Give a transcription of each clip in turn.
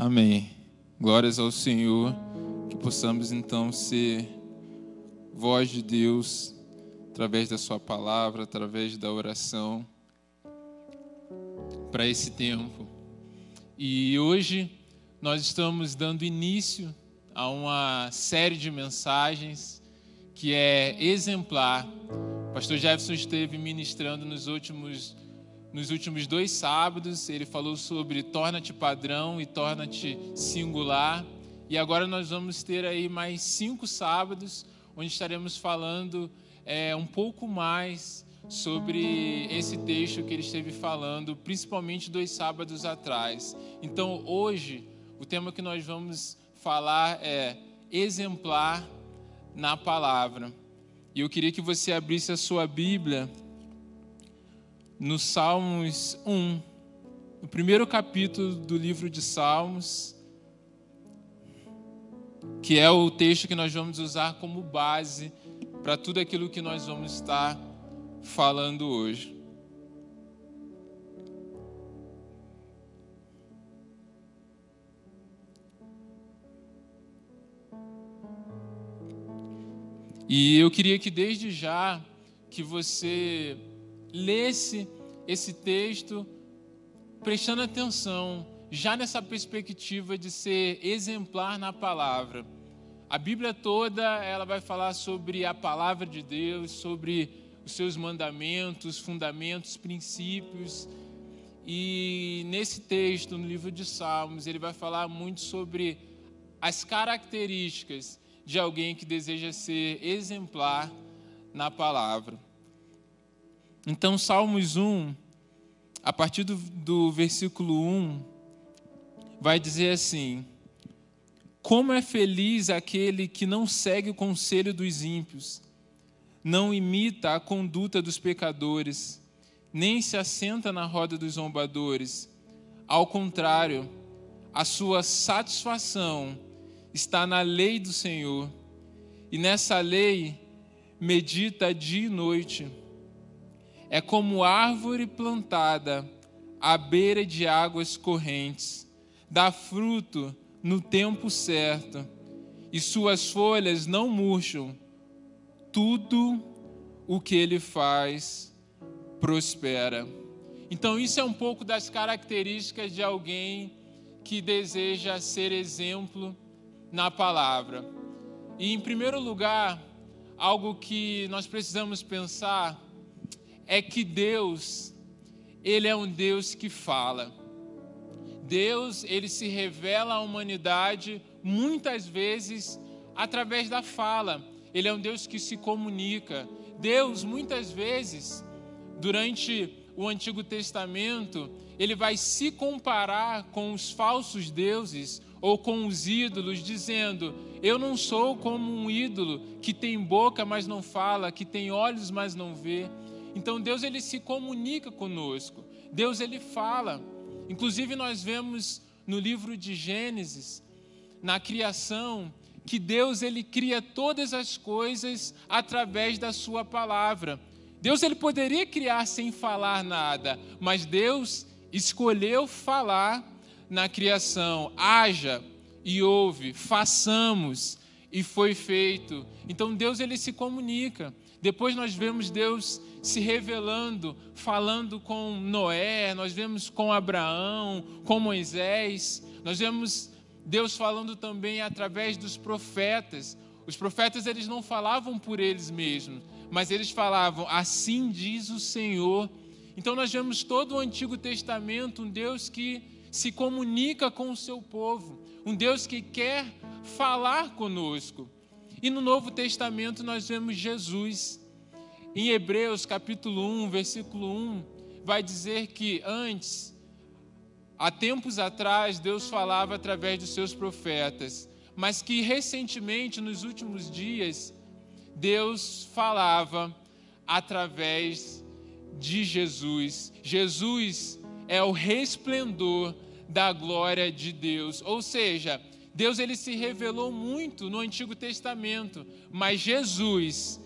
Amém. Glórias ao Senhor, que possamos então ser voz de Deus através da Sua palavra, através da oração, para esse tempo. E hoje nós estamos dando início a uma série de mensagens que é exemplar. O pastor Jefferson esteve ministrando nos últimos nos últimos dois sábados, ele falou sobre torna-te padrão e torna-te singular. E agora nós vamos ter aí mais cinco sábados, onde estaremos falando é, um pouco mais sobre esse texto que ele esteve falando, principalmente dois sábados atrás. Então, hoje, o tema que nós vamos falar é exemplar na palavra. E eu queria que você abrisse a sua Bíblia no Salmos 1, no primeiro capítulo do livro de Salmos, que é o texto que nós vamos usar como base para tudo aquilo que nós vamos estar falando hoje. E eu queria que desde já que você lesse esse texto prestando atenção, já nessa perspectiva de ser exemplar na palavra. A Bíblia toda, ela vai falar sobre a palavra de Deus, sobre os seus mandamentos, fundamentos, princípios. E nesse texto, no livro de Salmos, ele vai falar muito sobre as características de alguém que deseja ser exemplar na palavra. Então, Salmos 1, a partir do, do versículo 1, vai dizer assim: Como é feliz aquele que não segue o conselho dos ímpios, não imita a conduta dos pecadores, nem se assenta na roda dos zombadores. Ao contrário, a sua satisfação está na lei do Senhor, e nessa lei medita dia e noite é como árvore plantada à beira de águas correntes, dá fruto no tempo certo, e suas folhas não murcham. Tudo o que ele faz prospera. Então, isso é um pouco das características de alguém que deseja ser exemplo na palavra. E, em primeiro lugar, algo que nós precisamos pensar é que Deus, ele é um Deus que fala. Deus, ele se revela à humanidade muitas vezes através da fala. Ele é um Deus que se comunica. Deus, muitas vezes, durante o Antigo Testamento, ele vai se comparar com os falsos deuses ou com os ídolos, dizendo: Eu não sou como um ídolo que tem boca, mas não fala, que tem olhos, mas não vê. Então Deus ele se comunica conosco. Deus ele fala. Inclusive nós vemos no livro de Gênesis, na criação, que Deus ele cria todas as coisas através da sua palavra. Deus ele poderia criar sem falar nada, mas Deus escolheu falar na criação. Haja e ouve, façamos e foi feito. Então Deus ele se comunica. Depois nós vemos Deus se revelando, falando com Noé, nós vemos com Abraão, com Moisés, nós vemos Deus falando também através dos profetas. Os profetas eles não falavam por eles mesmos, mas eles falavam: Assim diz o Senhor. Então nós vemos todo o Antigo Testamento um Deus que se comunica com o seu povo, um Deus que quer falar conosco. E no Novo Testamento nós vemos Jesus em Hebreus capítulo 1, versículo 1, vai dizer que antes, há tempos atrás, Deus falava através dos seus profetas, mas que recentemente, nos últimos dias, Deus falava através de Jesus. Jesus é o resplendor da glória de Deus. Ou seja, Deus ele se revelou muito no Antigo Testamento, mas Jesus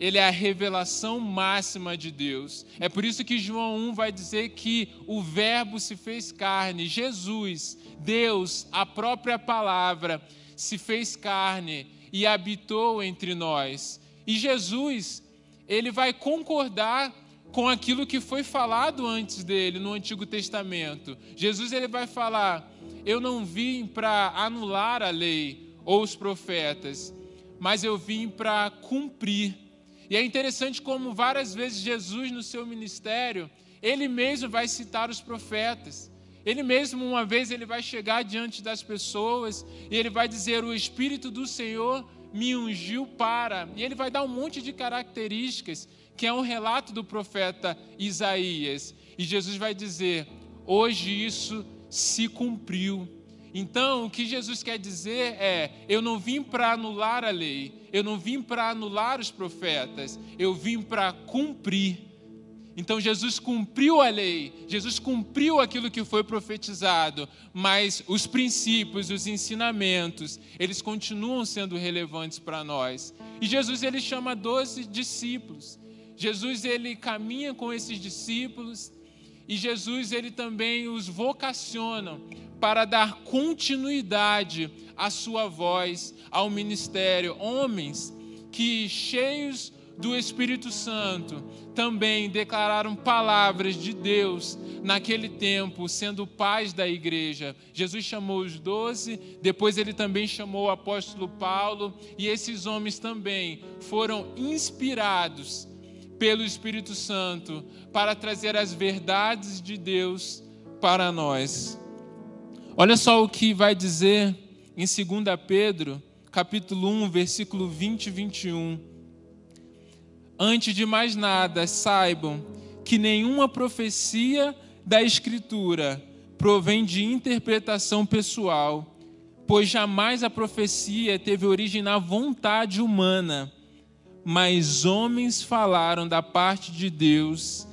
ele é a revelação máxima de Deus. É por isso que João 1 vai dizer que o Verbo se fez carne. Jesus, Deus, a própria palavra, se fez carne e habitou entre nós. E Jesus, ele vai concordar com aquilo que foi falado antes dele no Antigo Testamento. Jesus ele vai falar: "Eu não vim para anular a lei ou os profetas, mas eu vim para cumprir e é interessante como várias vezes Jesus, no seu ministério, ele mesmo vai citar os profetas. Ele mesmo, uma vez, ele vai chegar diante das pessoas e ele vai dizer: O Espírito do Senhor me ungiu para. E ele vai dar um monte de características, que é um relato do profeta Isaías. E Jesus vai dizer: Hoje isso se cumpriu. Então, o que Jesus quer dizer é: eu não vim para anular a lei, eu não vim para anular os profetas, eu vim para cumprir. Então, Jesus cumpriu a lei, Jesus cumpriu aquilo que foi profetizado, mas os princípios, os ensinamentos, eles continuam sendo relevantes para nós. E Jesus ele chama doze discípulos. Jesus ele caminha com esses discípulos e Jesus ele também os vocaciona para dar continuidade à sua voz, ao ministério. Homens que, cheios do Espírito Santo, também declararam palavras de Deus naquele tempo, sendo pais da igreja. Jesus chamou os doze, depois ele também chamou o apóstolo Paulo, e esses homens também foram inspirados pelo Espírito Santo para trazer as verdades de Deus para nós. Olha só o que vai dizer em 2 Pedro, capítulo 1, versículo 20 e 21. Antes de mais nada, saibam que nenhuma profecia da Escritura provém de interpretação pessoal, pois jamais a profecia teve origem na vontade humana, mas homens falaram da parte de Deus,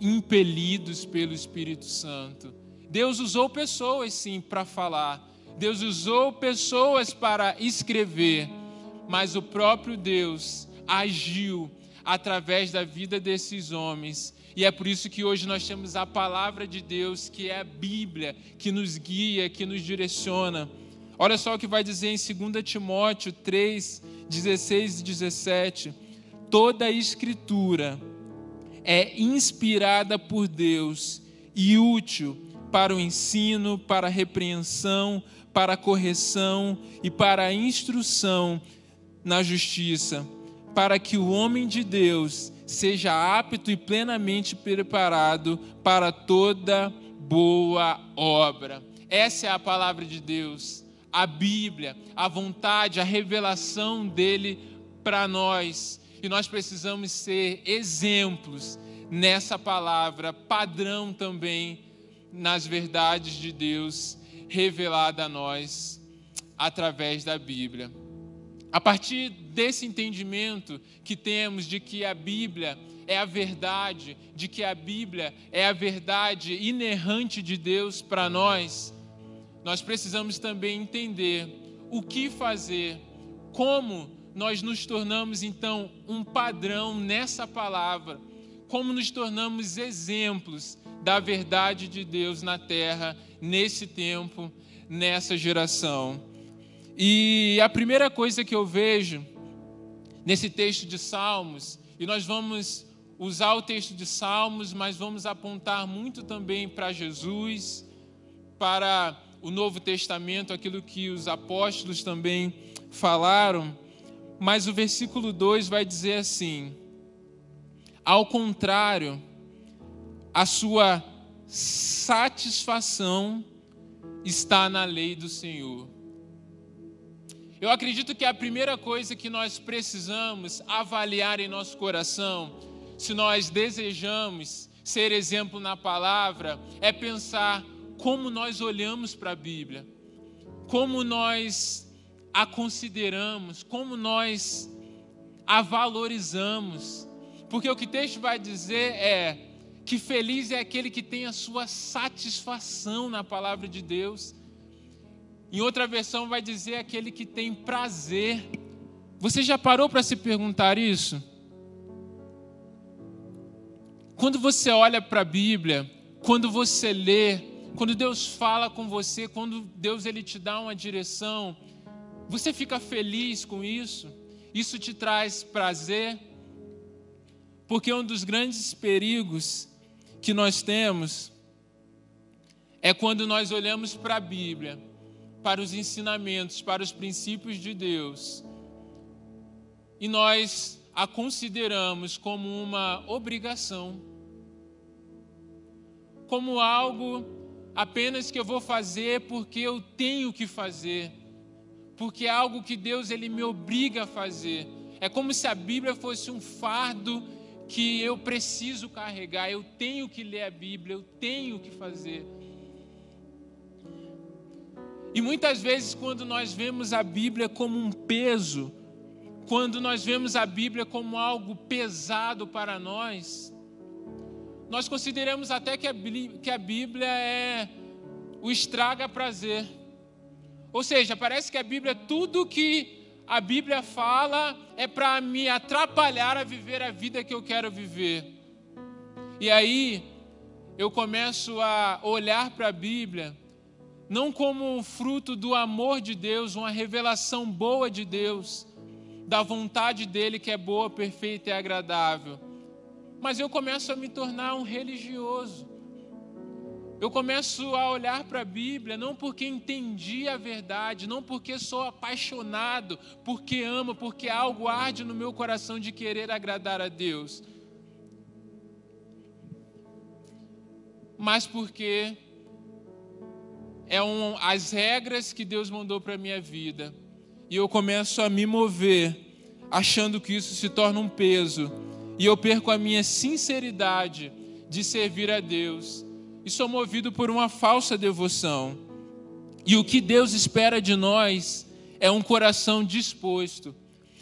impelidos pelo Espírito Santo. Deus usou pessoas, sim, para falar. Deus usou pessoas para escrever. Mas o próprio Deus agiu através da vida desses homens. E é por isso que hoje nós temos a palavra de Deus, que é a Bíblia, que nos guia, que nos direciona. Olha só o que vai dizer em 2 Timóteo 3, 16 e 17. Toda a Escritura é inspirada por Deus e útil para o ensino, para a repreensão, para a correção e para a instrução na justiça, para que o homem de Deus seja apto e plenamente preparado para toda boa obra. Essa é a palavra de Deus, a Bíblia, a vontade, a revelação dele para nós. E nós precisamos ser exemplos nessa palavra, padrão também nas verdades de Deus revelada a nós através da Bíblia. A partir desse entendimento que temos de que a Bíblia é a verdade, de que a Bíblia é a verdade inerrante de Deus para nós, nós precisamos também entender o que fazer, como nós nos tornamos então um padrão nessa palavra, como nos tornamos exemplos da verdade de Deus na terra, nesse tempo, nessa geração. E a primeira coisa que eu vejo nesse texto de Salmos, e nós vamos usar o texto de Salmos, mas vamos apontar muito também para Jesus, para o Novo Testamento, aquilo que os apóstolos também falaram. Mas o versículo 2 vai dizer assim: Ao contrário, a sua satisfação está na lei do Senhor. Eu acredito que a primeira coisa que nós precisamos avaliar em nosso coração, se nós desejamos ser exemplo na palavra, é pensar como nós olhamos para a Bíblia, como nós a consideramos, como nós a valorizamos. Porque o que o texto vai dizer é: que feliz é aquele que tem a sua satisfação na palavra de Deus. Em outra versão vai dizer aquele que tem prazer. Você já parou para se perguntar isso? quando você olha para a Bíblia, quando você lê, quando Deus fala com você, quando Deus ele te dá uma direção, você fica feliz com isso? Isso te traz prazer? Porque um dos grandes perigos que nós temos é quando nós olhamos para a Bíblia, para os ensinamentos, para os princípios de Deus, e nós a consideramos como uma obrigação, como algo apenas que eu vou fazer porque eu tenho que fazer, porque é algo que Deus ele me obriga a fazer. É como se a Bíblia fosse um fardo que eu preciso carregar, eu tenho que ler a Bíblia, eu tenho que fazer. E muitas vezes, quando nós vemos a Bíblia como um peso, quando nós vemos a Bíblia como algo pesado para nós, nós consideramos até que a Bíblia é o estraga prazer. Ou seja, parece que a Bíblia, tudo que a Bíblia fala é para me atrapalhar a viver a vida que eu quero viver. E aí eu começo a olhar para a Bíblia não como um fruto do amor de Deus, uma revelação boa de Deus, da vontade dele que é boa, perfeita e agradável. Mas eu começo a me tornar um religioso. Eu começo a olhar para a Bíblia não porque entendi a verdade, não porque sou apaixonado, porque amo, porque algo arde no meu coração de querer agradar a Deus, mas porque é um, as regras que Deus mandou para a minha vida. E eu começo a me mover, achando que isso se torna um peso. E eu perco a minha sinceridade de servir a Deus. E sou movido por uma falsa devoção. E o que Deus espera de nós é um coração disposto,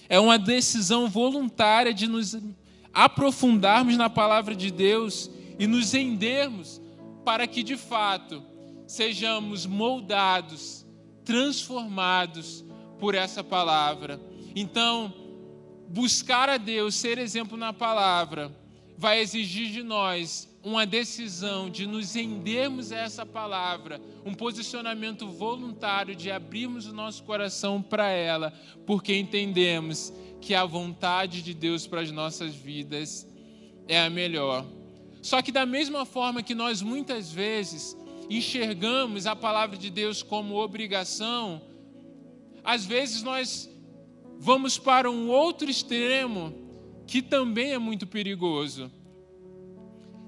é uma decisão voluntária de nos aprofundarmos na palavra de Deus e nos rendermos para que de fato sejamos moldados, transformados por essa palavra. Então, buscar a Deus, ser exemplo na palavra, vai exigir de nós uma decisão de nos rendermos a essa palavra, um posicionamento voluntário de abrirmos o nosso coração para ela, porque entendemos que a vontade de Deus para as nossas vidas é a melhor. Só que, da mesma forma que nós muitas vezes enxergamos a palavra de Deus como obrigação, às vezes nós vamos para um outro extremo que também é muito perigoso,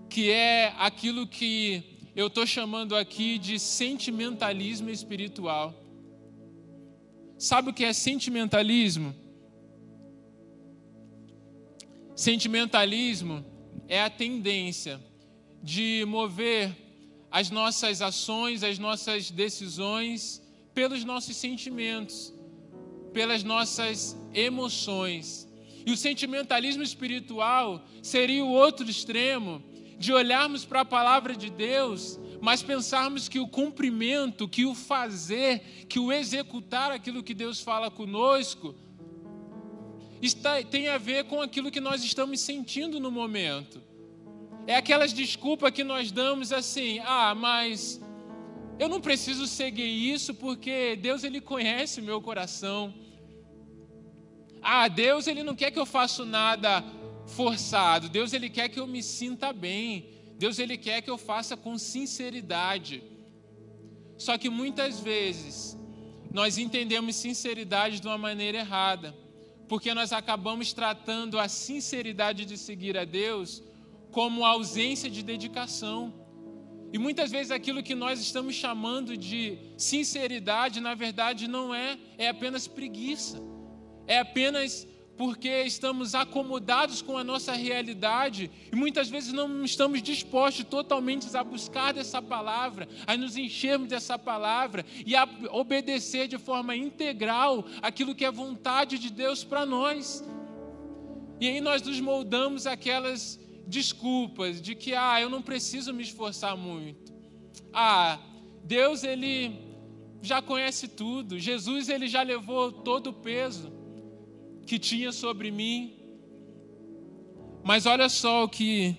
que é aquilo que eu estou chamando aqui de sentimentalismo espiritual. Sabe o que é sentimentalismo? Sentimentalismo é a tendência de mover as nossas ações, as nossas decisões pelos nossos sentimentos, pelas nossas emoções. E o sentimentalismo espiritual seria o outro extremo de olharmos para a palavra de Deus, mas pensarmos que o cumprimento, que o fazer, que o executar aquilo que Deus fala conosco, está, tem a ver com aquilo que nós estamos sentindo no momento. É aquelas desculpas que nós damos assim: ah, mas eu não preciso seguir isso porque Deus ele conhece o meu coração. Ah, Deus ele não quer que eu faça nada forçado. Deus ele quer que eu me sinta bem. Deus ele quer que eu faça com sinceridade. Só que muitas vezes nós entendemos sinceridade de uma maneira errada, porque nós acabamos tratando a sinceridade de seguir a Deus como ausência de dedicação. E muitas vezes aquilo que nós estamos chamando de sinceridade, na verdade, não é, é apenas preguiça. É apenas porque estamos acomodados com a nossa realidade e muitas vezes não estamos dispostos totalmente a buscar dessa palavra, a nos enchermos dessa palavra e a obedecer de forma integral aquilo que é vontade de Deus para nós. E aí nós nos moldamos aquelas desculpas de que ah, eu não preciso me esforçar muito. Ah, Deus ele já conhece tudo. Jesus ele já levou todo o peso que tinha sobre mim. Mas olha só o que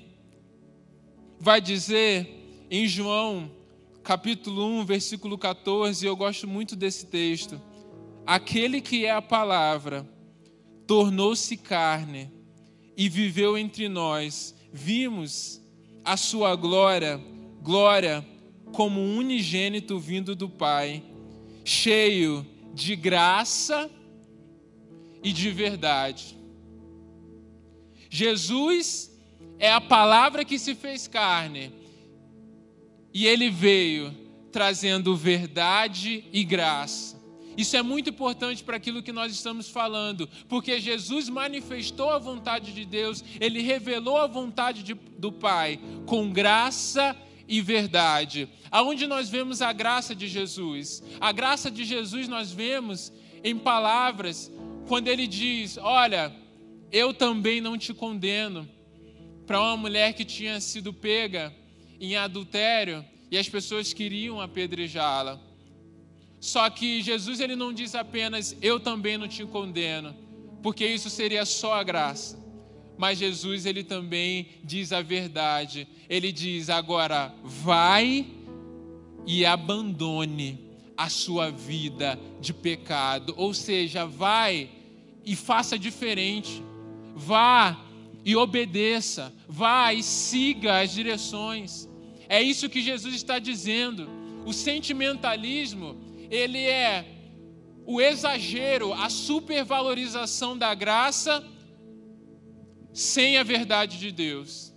vai dizer em João, capítulo 1, versículo 14, eu gosto muito desse texto. Aquele que é a palavra tornou-se carne e viveu entre nós. Vimos a sua glória, glória como unigênito vindo do Pai, cheio de graça e de verdade. Jesus é a palavra que se fez carne e ele veio trazendo verdade e graça. Isso é muito importante para aquilo que nós estamos falando, porque Jesus manifestou a vontade de Deus, ele revelou a vontade de, do Pai com graça e verdade. Aonde nós vemos a graça de Jesus? A graça de Jesus nós vemos em palavras quando ele diz: Olha, eu também não te condeno. Para uma mulher que tinha sido pega em adultério e as pessoas queriam apedrejá-la. Só que Jesus ele não diz apenas eu também não te condeno, porque isso seria só a graça. Mas Jesus ele também diz a verdade. Ele diz agora vai e abandone a sua vida de pecado, ou seja, vai e faça diferente. Vá e obedeça, vá e siga as direções. É isso que Jesus está dizendo. O sentimentalismo ele é o exagero, a supervalorização da graça sem a verdade de Deus.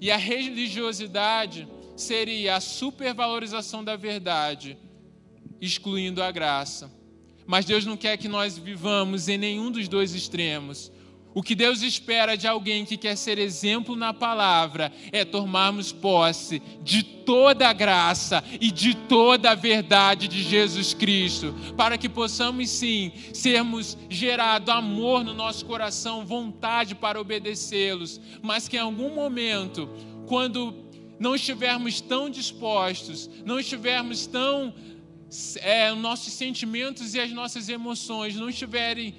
E a religiosidade seria a supervalorização da verdade, excluindo a graça. Mas Deus não quer que nós vivamos em nenhum dos dois extremos. O que Deus espera de alguém que quer ser exemplo na palavra é tomarmos posse de toda a graça e de toda a verdade de Jesus Cristo, para que possamos sim sermos gerado amor no nosso coração, vontade para obedecê-los, mas que em algum momento, quando não estivermos tão dispostos, não estivermos tão é, nossos sentimentos e as nossas emoções não estiverem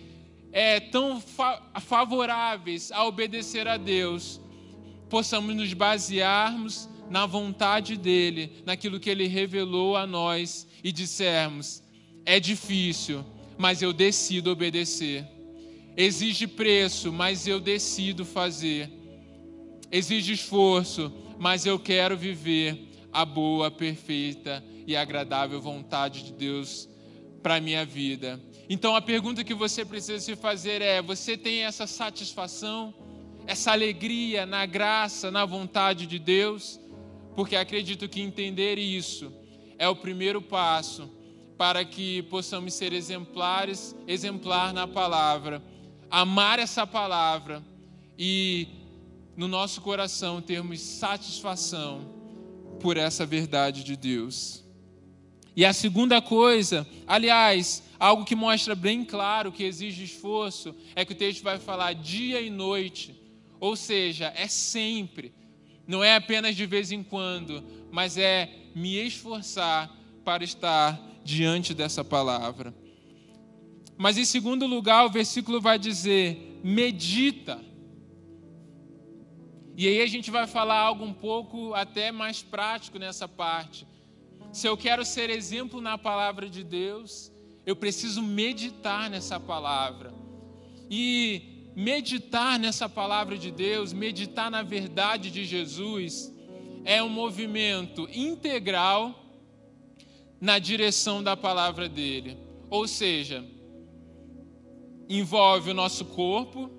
é, tão fa favoráveis a obedecer a Deus, possamos nos basearmos na vontade dEle, naquilo que Ele revelou a nós e dissermos: é difícil, mas eu decido obedecer. Exige preço, mas eu decido fazer. Exige esforço, mas eu quero viver a boa, perfeita e agradável vontade de Deus para minha vida. Então a pergunta que você precisa se fazer é: você tem essa satisfação, essa alegria na graça, na vontade de Deus? Porque acredito que entender isso é o primeiro passo para que possamos ser exemplares, exemplar na palavra, amar essa palavra e no nosso coração termos satisfação por essa verdade de Deus. E a segunda coisa, aliás, algo que mostra bem claro que exige esforço, é que o texto vai falar dia e noite, ou seja, é sempre, não é apenas de vez em quando, mas é me esforçar para estar diante dessa palavra. Mas em segundo lugar, o versículo vai dizer: medita. E aí a gente vai falar algo um pouco até mais prático nessa parte. Se eu quero ser exemplo na palavra de Deus, eu preciso meditar nessa palavra. E meditar nessa palavra de Deus, meditar na verdade de Jesus, é um movimento integral na direção da palavra dele. Ou seja, envolve o nosso corpo,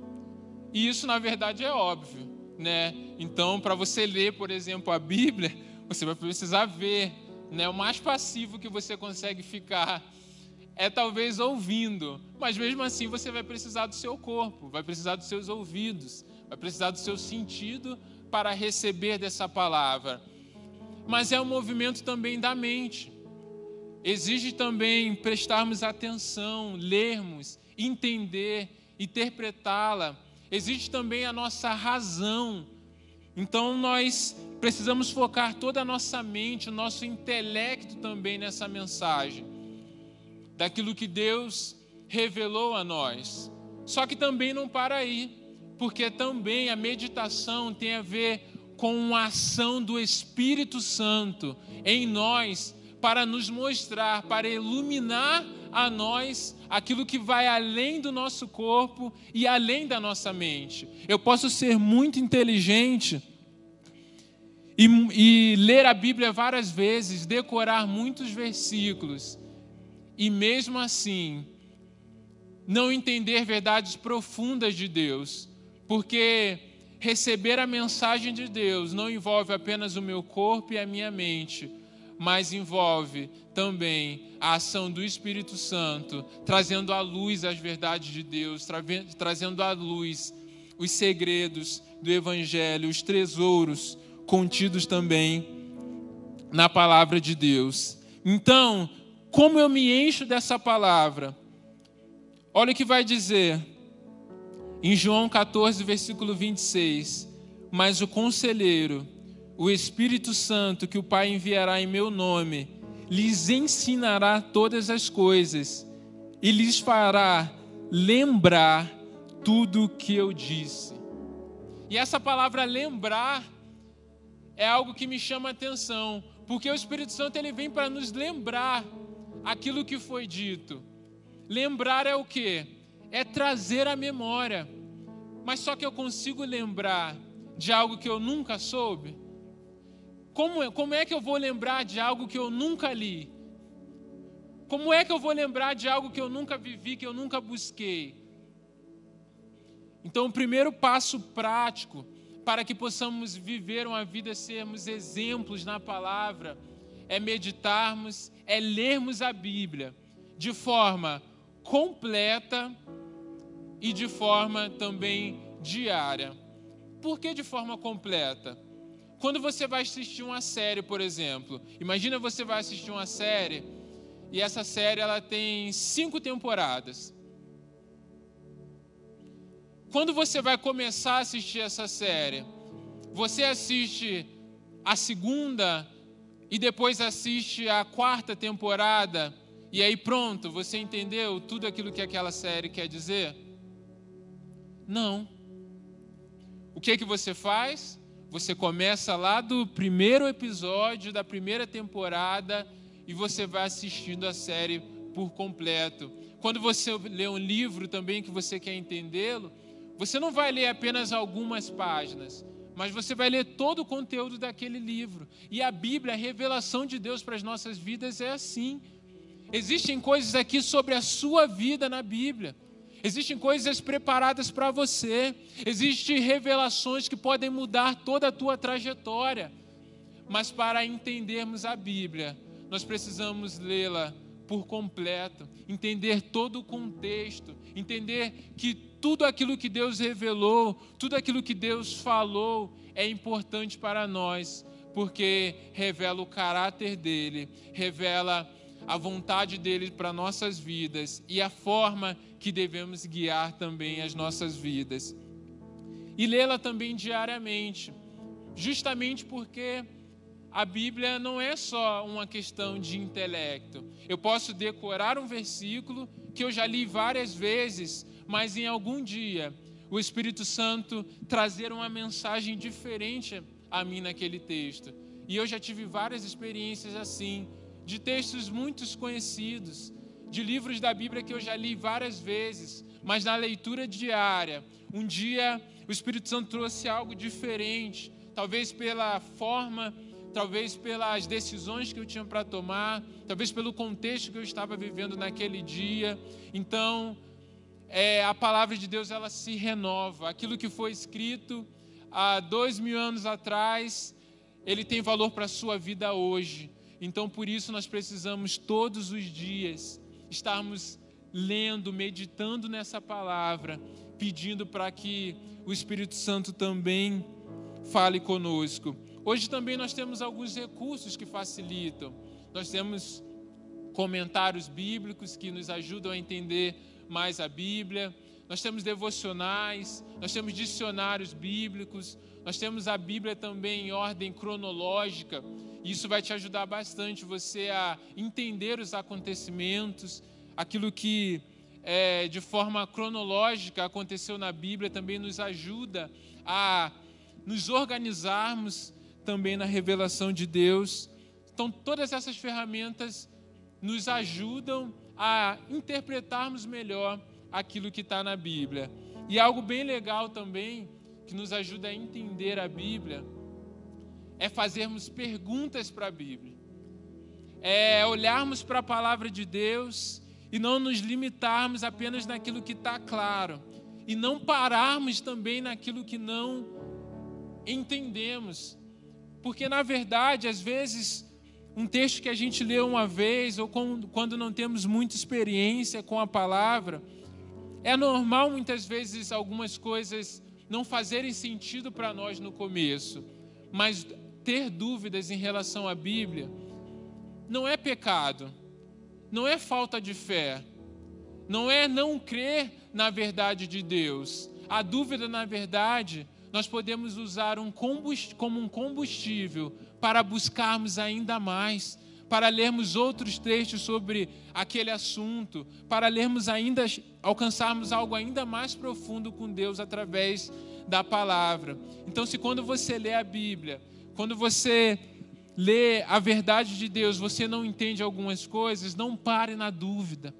e isso na verdade é óbvio, né? Então, para você ler, por exemplo, a Bíblia, você vai precisar ver né? O mais passivo que você consegue ficar é talvez ouvindo, mas mesmo assim você vai precisar do seu corpo, vai precisar dos seus ouvidos, vai precisar do seu sentido para receber dessa palavra. Mas é um movimento também da mente. Exige também prestarmos atenção, lermos, entender, interpretá-la. Existe também a nossa razão. Então nós precisamos focar toda a nossa mente, o nosso intelecto também nessa mensagem, daquilo que Deus revelou a nós. Só que também não para aí, porque também a meditação tem a ver com a ação do Espírito Santo em nós para nos mostrar, para iluminar a nós aquilo que vai além do nosso corpo e além da nossa mente. Eu posso ser muito inteligente e, e ler a Bíblia várias vezes, decorar muitos versículos, e mesmo assim não entender verdades profundas de Deus, porque receber a mensagem de Deus não envolve apenas o meu corpo e a minha mente, mas envolve também a ação do Espírito Santo, trazendo à luz as verdades de Deus, tra trazendo à luz os segredos do Evangelho, os tesouros contidos também na palavra de Deus. Então, como eu me encho dessa palavra? Olha o que vai dizer em João 14, versículo 26. Mas o conselheiro, o Espírito Santo, que o Pai enviará em meu nome, lhes ensinará todas as coisas e lhes fará lembrar tudo o que eu disse. E essa palavra lembrar é algo que me chama a atenção, porque o Espírito Santo ele vem para nos lembrar aquilo que foi dito. Lembrar é o que? É trazer a memória. Mas só que eu consigo lembrar de algo que eu nunca soube? Como é, como é que eu vou lembrar de algo que eu nunca li? Como é que eu vou lembrar de algo que eu nunca vivi, que eu nunca busquei? Então, o primeiro passo prático para que possamos viver uma vida, sermos exemplos na palavra, é meditarmos, é lermos a Bíblia de forma completa e de forma também diária. Por que de forma completa? Quando você vai assistir uma série, por exemplo, imagina você vai assistir uma série e essa série ela tem cinco temporadas. Quando você vai começar a assistir essa série, você assiste a segunda e depois assiste a quarta temporada e aí pronto, você entendeu tudo aquilo que aquela série quer dizer? Não. O que é que você faz? Você começa lá do primeiro episódio da primeira temporada e você vai assistindo a série por completo. Quando você lê um livro também que você quer entendê-lo, você não vai ler apenas algumas páginas, mas você vai ler todo o conteúdo daquele livro. E a Bíblia, a revelação de Deus para as nossas vidas é assim. Existem coisas aqui sobre a sua vida na Bíblia. Existem coisas preparadas para você. Existem revelações que podem mudar toda a tua trajetória. Mas para entendermos a Bíblia, nós precisamos lê-la por completo, entender todo o contexto, entender que tudo aquilo que Deus revelou, tudo aquilo que Deus falou é importante para nós, porque revela o caráter dele, revela a vontade dele para nossas vidas e a forma que devemos guiar também as nossas vidas. E lê-la também diariamente, justamente porque a Bíblia não é só uma questão de intelecto. Eu posso decorar um versículo que eu já li várias vezes, mas em algum dia o Espírito Santo trazer uma mensagem diferente a mim naquele texto. E eu já tive várias experiências assim de textos muito conhecidos, de livros da Bíblia que eu já li várias vezes, mas na leitura diária, um dia o Espírito Santo trouxe algo diferente, talvez pela forma, talvez pelas decisões que eu tinha para tomar, talvez pelo contexto que eu estava vivendo naquele dia. Então, é, a palavra de Deus ela se renova. Aquilo que foi escrito há dois mil anos atrás, ele tem valor para a sua vida hoje. Então, por isso, nós precisamos todos os dias estarmos lendo, meditando nessa palavra, pedindo para que o Espírito Santo também fale conosco. Hoje também nós temos alguns recursos que facilitam. Nós temos comentários bíblicos que nos ajudam a entender mais a Bíblia. Nós temos devocionais, nós temos dicionários bíblicos, nós temos a Bíblia também em ordem cronológica. Isso vai te ajudar bastante você a entender os acontecimentos, aquilo que é, de forma cronológica aconteceu na Bíblia também nos ajuda a nos organizarmos também na revelação de Deus. Então, todas essas ferramentas nos ajudam a interpretarmos melhor aquilo que está na Bíblia. E algo bem legal também, que nos ajuda a entender a Bíblia, é fazermos perguntas para a Bíblia. É olharmos para a palavra de Deus e não nos limitarmos apenas naquilo que está claro. E não pararmos também naquilo que não entendemos. Porque, na verdade, às vezes, um texto que a gente lê uma vez, ou quando não temos muita experiência com a palavra, é normal muitas vezes algumas coisas não fazerem sentido para nós no começo, mas ter dúvidas em relação à Bíblia não é pecado, não é falta de fé, não é não crer na verdade de Deus. A dúvida, na verdade, nós podemos usar um como um combustível para buscarmos ainda mais, para lermos outros textos sobre aquele assunto, para lermos ainda, alcançarmos algo ainda mais profundo com Deus através da palavra. Então, se quando você lê a Bíblia, quando você lê a verdade de Deus, você não entende algumas coisas, não pare na dúvida.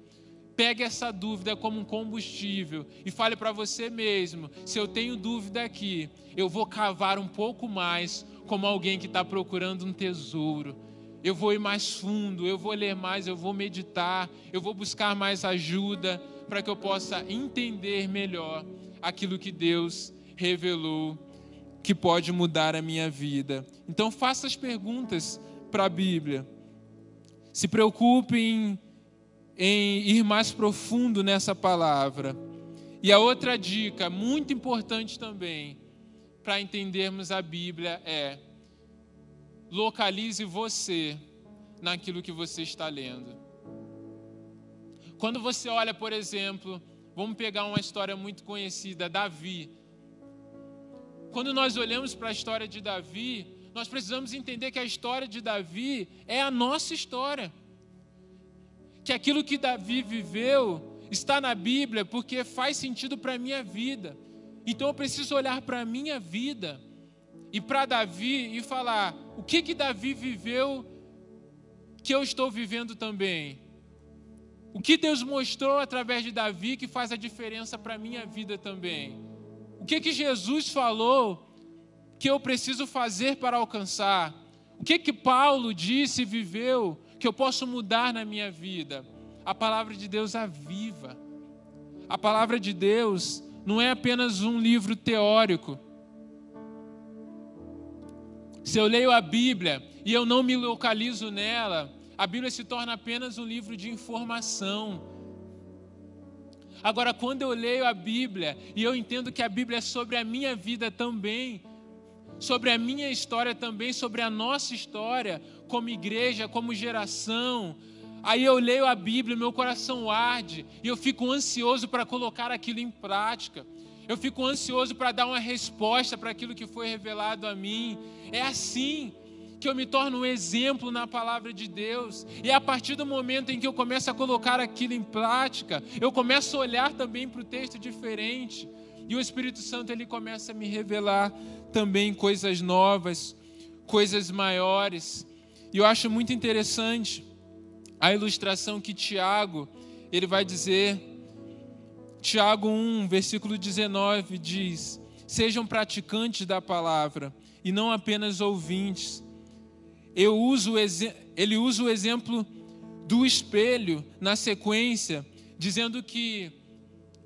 Pegue essa dúvida como um combustível e fale para você mesmo: se eu tenho dúvida aqui, eu vou cavar um pouco mais, como alguém que está procurando um tesouro. Eu vou ir mais fundo, eu vou ler mais, eu vou meditar, eu vou buscar mais ajuda para que eu possa entender melhor aquilo que Deus revelou que pode mudar a minha vida. Então faça as perguntas para a Bíblia. Se preocupe em, em ir mais profundo nessa palavra. E a outra dica, muito importante também, para entendermos a Bíblia é: localize você naquilo que você está lendo. Quando você olha, por exemplo, vamos pegar uma história muito conhecida, Davi. Quando nós olhamos para a história de Davi, nós precisamos entender que a história de Davi é a nossa história. Que aquilo que Davi viveu está na Bíblia porque faz sentido para a minha vida. Então eu preciso olhar para a minha vida e para Davi e falar: o que que Davi viveu que eu estou vivendo também? O que Deus mostrou através de Davi que faz a diferença para a minha vida também? O que que Jesus falou que eu preciso fazer para alcançar? O que que Paulo disse e viveu que eu posso mudar na minha vida? A palavra de Deus aviva. A palavra de Deus não é apenas um livro teórico. Se eu leio a Bíblia e eu não me localizo nela, a Bíblia se torna apenas um livro de informação Agora, quando eu leio a Bíblia e eu entendo que a Bíblia é sobre a minha vida também, sobre a minha história também, sobre a nossa história, como igreja, como geração, aí eu leio a Bíblia, meu coração arde e eu fico ansioso para colocar aquilo em prática. Eu fico ansioso para dar uma resposta para aquilo que foi revelado a mim. É assim que eu me torno um exemplo na palavra de Deus. E é a partir do momento em que eu começo a colocar aquilo em prática, eu começo a olhar também para o texto diferente. E o Espírito Santo ele começa a me revelar também coisas novas, coisas maiores. E eu acho muito interessante a ilustração que Tiago ele vai dizer. Tiago 1, versículo 19 diz: Sejam praticantes da palavra e não apenas ouvintes, eu uso, ele usa o exemplo do espelho na sequência, dizendo que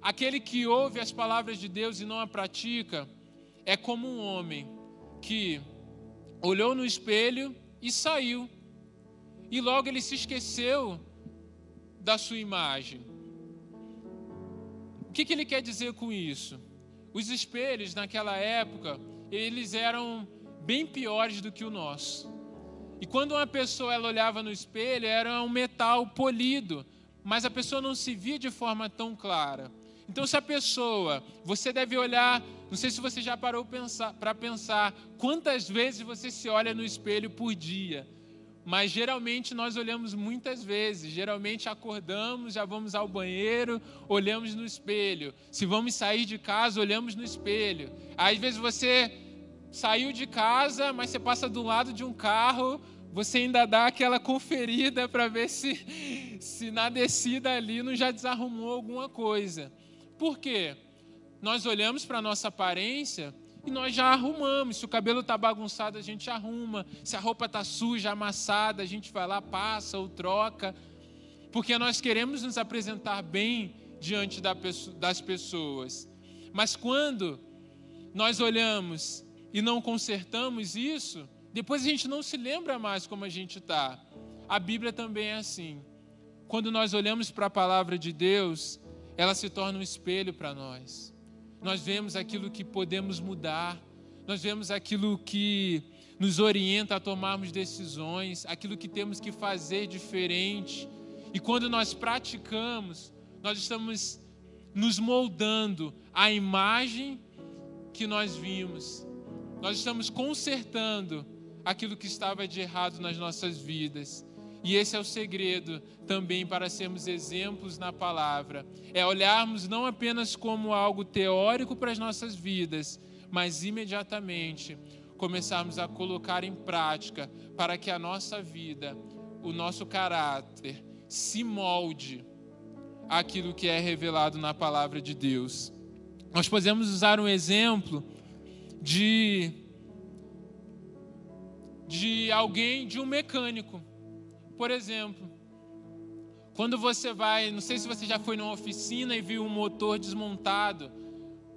aquele que ouve as palavras de Deus e não a pratica é como um homem que olhou no espelho e saiu, e logo ele se esqueceu da sua imagem. Que, que ele quer dizer com isso? Os espelhos naquela época, eles eram bem piores do que o nosso. E quando uma pessoa ela olhava no espelho, era um metal polido, mas a pessoa não se via de forma tão clara. Então, se a pessoa, você deve olhar, não sei se você já parou para pensar quantas vezes você se olha no espelho por dia, mas geralmente nós olhamos muitas vezes. Geralmente acordamos, já vamos ao banheiro, olhamos no espelho. Se vamos sair de casa, olhamos no espelho. Às vezes você saiu de casa, mas você passa do lado de um carro, você ainda dá aquela conferida para ver se, se na descida ali não já desarrumou alguma coisa. Por quê? Nós olhamos para a nossa aparência e nós já arrumamos. Se o cabelo está bagunçado, a gente arruma. Se a roupa está suja, amassada, a gente vai lá, passa ou troca. Porque nós queremos nos apresentar bem diante das pessoas. Mas quando nós olhamos e não consertamos isso, depois a gente não se lembra mais como a gente está. A Bíblia também é assim. Quando nós olhamos para a palavra de Deus, ela se torna um espelho para nós. Nós vemos aquilo que podemos mudar, nós vemos aquilo que nos orienta a tomarmos decisões, aquilo que temos que fazer diferente. E quando nós praticamos, nós estamos nos moldando à imagem que nós vimos. Nós estamos consertando aquilo que estava de errado nas nossas vidas. E esse é o segredo também para sermos exemplos na palavra. É olharmos não apenas como algo teórico para as nossas vidas, mas imediatamente começarmos a colocar em prática para que a nossa vida, o nosso caráter, se molde aquilo que é revelado na palavra de Deus. Nós podemos usar um exemplo de de alguém, de um mecânico. Por exemplo, quando você vai, não sei se você já foi numa oficina e viu um motor desmontado,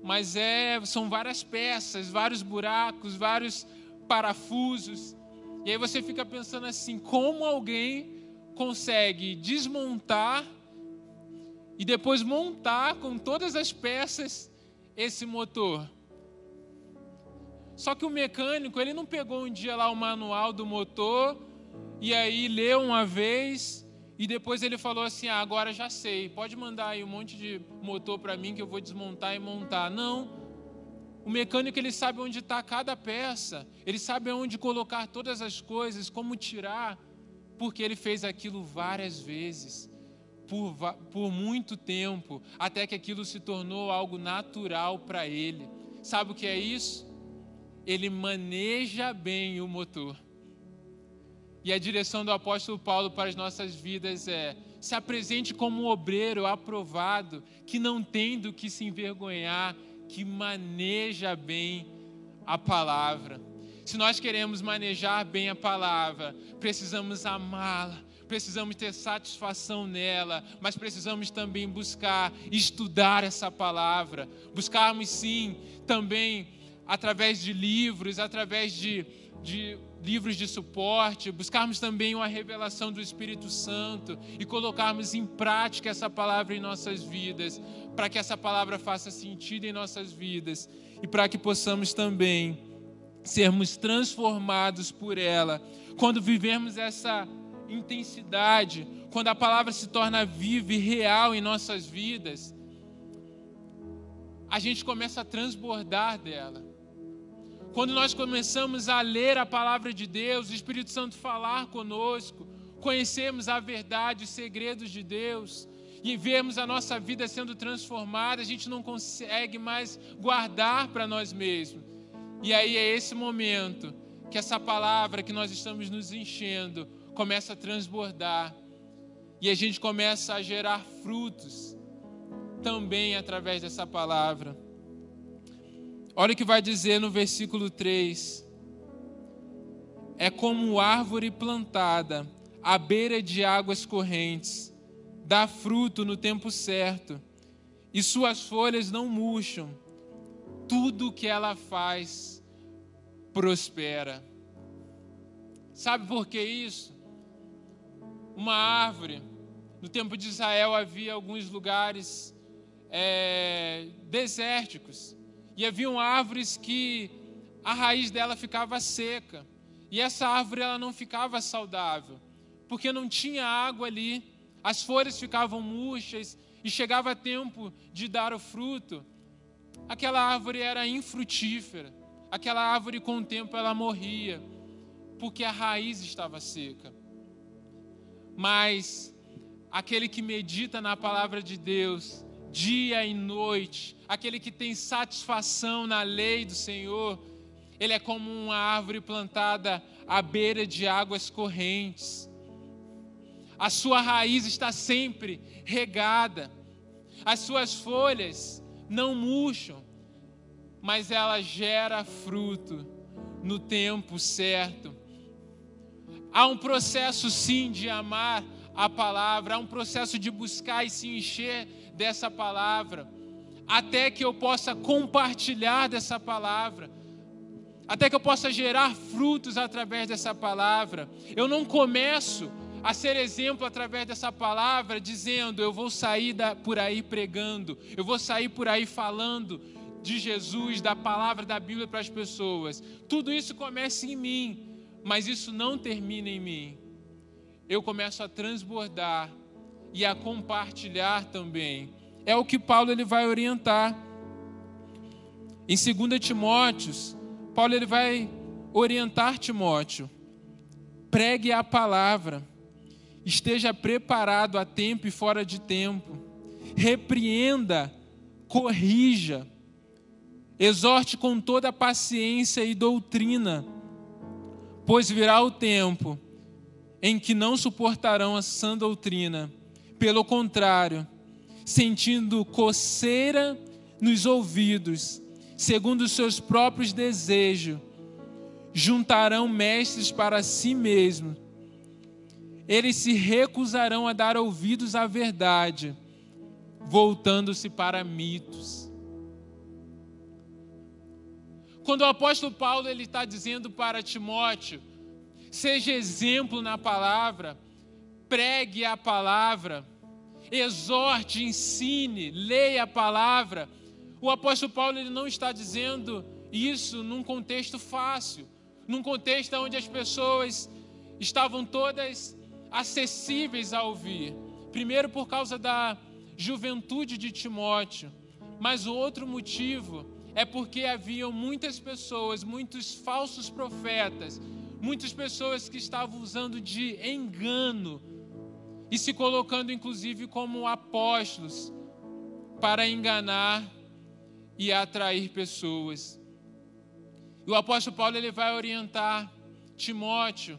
mas é, são várias peças, vários buracos, vários parafusos. E aí você fica pensando assim, como alguém consegue desmontar e depois montar com todas as peças esse motor? Só que o mecânico, ele não pegou um dia lá o manual do motor e aí leu uma vez e depois ele falou assim: ah, agora já sei, pode mandar aí um monte de motor para mim que eu vou desmontar e montar. Não. O mecânico ele sabe onde está cada peça, ele sabe onde colocar todas as coisas, como tirar, porque ele fez aquilo várias vezes, por, por muito tempo, até que aquilo se tornou algo natural para ele. Sabe o que é isso? ele maneja bem o motor. E a direção do apóstolo Paulo para as nossas vidas é: se apresente como um obreiro aprovado, que não tem do que se envergonhar, que maneja bem a palavra. Se nós queremos manejar bem a palavra, precisamos amá-la, precisamos ter satisfação nela, mas precisamos também buscar estudar essa palavra, buscarmos sim também através de livros, através de, de livros de suporte, buscarmos também uma revelação do Espírito Santo e colocarmos em prática essa palavra em nossas vidas, para que essa palavra faça sentido em nossas vidas e para que possamos também sermos transformados por ela. Quando vivemos essa intensidade, quando a palavra se torna viva e real em nossas vidas, a gente começa a transbordar dela. Quando nós começamos a ler a palavra de Deus, o Espírito Santo falar conosco, conhecemos a verdade, os segredos de Deus, e vemos a nossa vida sendo transformada, a gente não consegue mais guardar para nós mesmos. E aí é esse momento que essa palavra que nós estamos nos enchendo começa a transbordar e a gente começa a gerar frutos também através dessa palavra. Olha o que vai dizer no versículo 3. É como árvore plantada à beira de águas correntes, dá fruto no tempo certo, e suas folhas não murcham. Tudo o que ela faz prospera. Sabe por que isso? Uma árvore. No tempo de Israel havia alguns lugares é, desérticos e haviam árvores que a raiz dela ficava seca. E essa árvore ela não ficava saudável, porque não tinha água ali. As folhas ficavam murchas e chegava tempo de dar o fruto. Aquela árvore era infrutífera. Aquela árvore com o tempo ela morria, porque a raiz estava seca. Mas aquele que medita na palavra de Deus, dia e noite, aquele que tem satisfação na lei do Senhor, Ele é como uma árvore plantada à beira de águas correntes. A sua raiz está sempre regada. As suas folhas não murcham, mas ela gera fruto no tempo certo. Há um processo sim de amar a palavra, há um processo de buscar e se encher dessa palavra, até que eu possa compartilhar dessa palavra, até que eu possa gerar frutos através dessa palavra. Eu não começo a ser exemplo através dessa palavra, dizendo: eu vou sair da, por aí pregando, eu vou sair por aí falando de Jesus, da palavra da Bíblia para as pessoas. Tudo isso começa em mim, mas isso não termina em mim. Eu começo a transbordar e a compartilhar também. É o que Paulo ele vai orientar. Em 2 Timóteos, Paulo ele vai orientar Timóteo. Pregue a palavra. Esteja preparado a tempo e fora de tempo. Repreenda, corrija, exorte com toda paciência e doutrina, pois virá o tempo em que não suportarão a sã doutrina. Pelo contrário, sentindo coceira nos ouvidos, segundo os seus próprios desejos, juntarão mestres para si mesmos. Eles se recusarão a dar ouvidos à verdade, voltando-se para mitos. Quando o apóstolo Paulo ele está dizendo para Timóteo, seja exemplo na palavra, pregue a palavra, exorte, ensine, leia a palavra. O apóstolo Paulo ele não está dizendo isso num contexto fácil, num contexto onde as pessoas estavam todas acessíveis a ouvir. Primeiro por causa da juventude de Timóteo, mas o outro motivo é porque haviam muitas pessoas, muitos falsos profetas, muitas pessoas que estavam usando de engano e se colocando inclusive como apóstolos para enganar e atrair pessoas. O apóstolo Paulo ele vai orientar Timóteo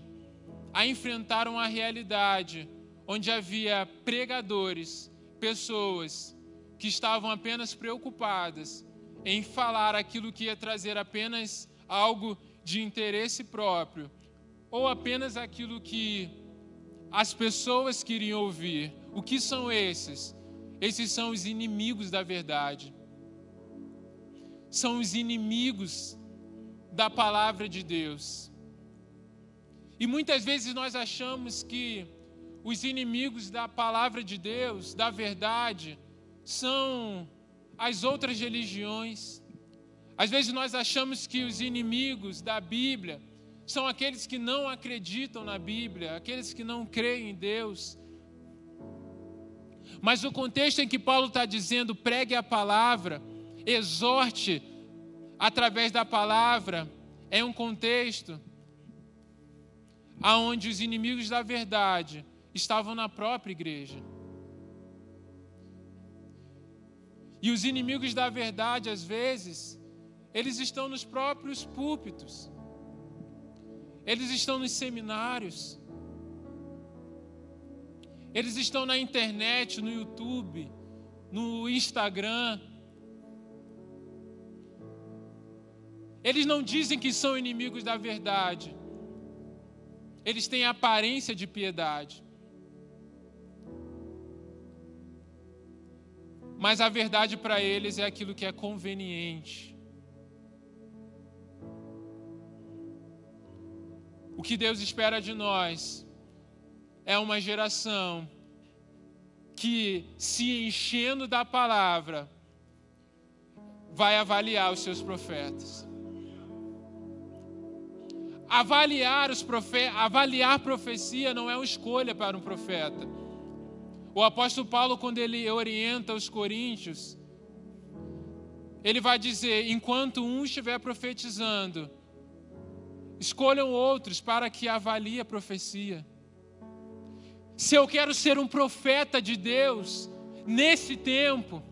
a enfrentar uma realidade onde havia pregadores, pessoas que estavam apenas preocupadas em falar aquilo que ia trazer apenas algo de interesse próprio, ou apenas aquilo que as pessoas queriam ouvir. O que são esses? Esses são os inimigos da verdade. São os inimigos da palavra de Deus. E muitas vezes nós achamos que os inimigos da palavra de Deus, da verdade, são as outras religiões. Às vezes nós achamos que os inimigos da Bíblia são aqueles que não acreditam na Bíblia, aqueles que não creem em Deus. Mas o contexto em que Paulo está dizendo, pregue a palavra, exorte através da palavra, é um contexto aonde os inimigos da verdade estavam na própria igreja. E os inimigos da verdade, às vezes, eles estão nos próprios púlpitos, eles estão nos seminários, eles estão na internet, no YouTube, no Instagram. Eles não dizem que são inimigos da verdade, eles têm aparência de piedade. mas a verdade para eles é aquilo que é conveniente. O que Deus espera de nós é uma geração que, se enchendo da palavra, vai avaliar os seus profetas. Avaliar os profetas, avaliar profecia não é uma escolha para um profeta. O apóstolo Paulo, quando ele orienta os coríntios, ele vai dizer: enquanto um estiver profetizando, escolham outros para que avalie a profecia. Se eu quero ser um profeta de Deus nesse tempo,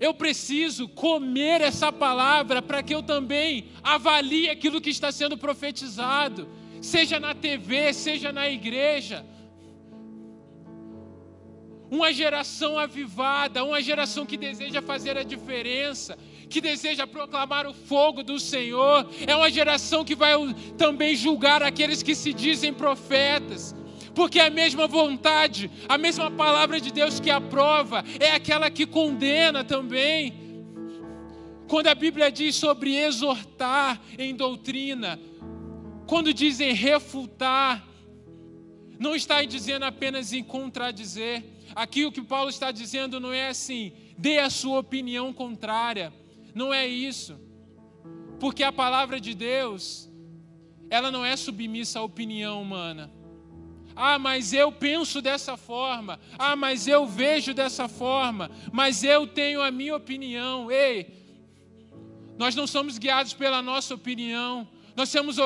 Eu preciso comer essa palavra para que eu também avalie aquilo que está sendo profetizado, seja na TV, seja na igreja. Uma geração avivada, uma geração que deseja fazer a diferença, que deseja proclamar o fogo do Senhor, é uma geração que vai também julgar aqueles que se dizem profetas, porque a mesma vontade, a mesma palavra de Deus que aprova, é aquela que condena também. Quando a Bíblia diz sobre exortar em doutrina, quando dizem refutar, não está dizendo apenas em contradizer. Aqui o que Paulo está dizendo não é assim, dê a sua opinião contrária. Não é isso. Porque a palavra de Deus, ela não é submissa à opinião humana. Ah, mas eu penso dessa forma. Ah, mas eu vejo dessa forma. Mas eu tenho a minha opinião. Ei, nós não somos guiados pela nossa opinião. Nós somos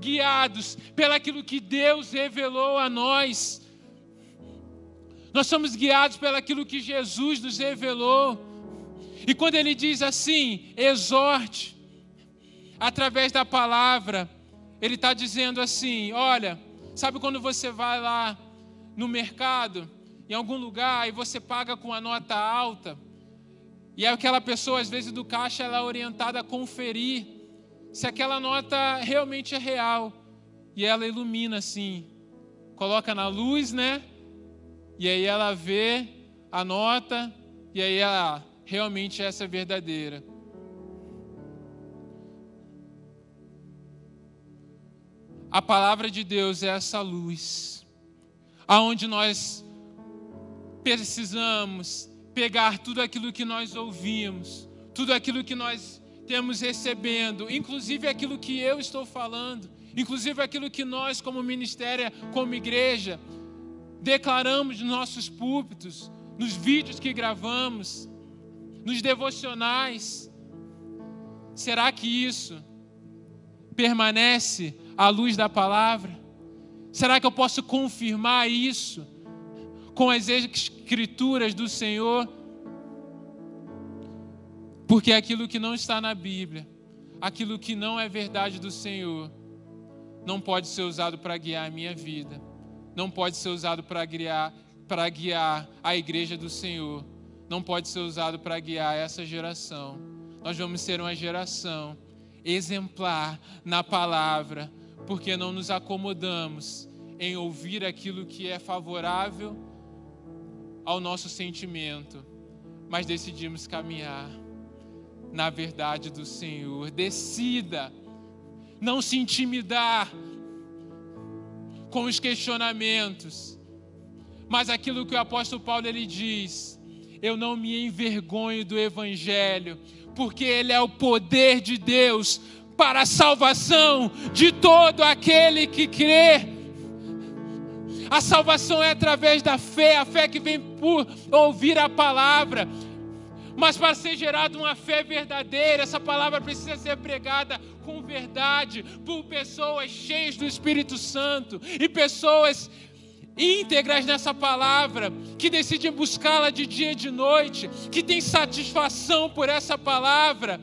guiados pelaquilo que Deus revelou a nós. Nós somos guiados pelaquilo que Jesus nos revelou. E quando ele diz assim, exorte, através da palavra, ele está dizendo assim: olha, sabe quando você vai lá no mercado, em algum lugar, e você paga com a nota alta, e aquela pessoa, às vezes, do caixa, ela é orientada a conferir se aquela nota realmente é real. E ela ilumina assim, coloca na luz, né? E aí ela vê a nota, e aí ela realmente essa é verdadeira. A palavra de Deus é essa luz, aonde nós precisamos pegar tudo aquilo que nós ouvimos, tudo aquilo que nós temos recebendo, inclusive aquilo que eu estou falando, inclusive aquilo que nós, como ministério, como igreja, declaramos nos nossos púlpitos, nos vídeos que gravamos, nos devocionais. Será que isso permanece à luz da palavra? Será que eu posso confirmar isso com as escrituras do Senhor? Porque aquilo que não está na Bíblia, aquilo que não é verdade do Senhor, não pode ser usado para guiar a minha vida, não pode ser usado para guiar, para guiar a igreja do Senhor não pode ser usado para guiar essa geração. Nós vamos ser uma geração exemplar na palavra, porque não nos acomodamos em ouvir aquilo que é favorável ao nosso sentimento, mas decidimos caminhar na verdade do Senhor. Decida não se intimidar com os questionamentos, mas aquilo que o apóstolo Paulo ele diz: eu não me envergonho do Evangelho, porque ele é o poder de Deus para a salvação de todo aquele que crê. A salvação é através da fé, a fé que vem por ouvir a palavra. Mas para ser gerada uma fé verdadeira, essa palavra precisa ser pregada com verdade por pessoas cheias do Espírito Santo e pessoas íntegras nessa palavra, que decidem buscá-la de dia e de noite, que têm satisfação por essa palavra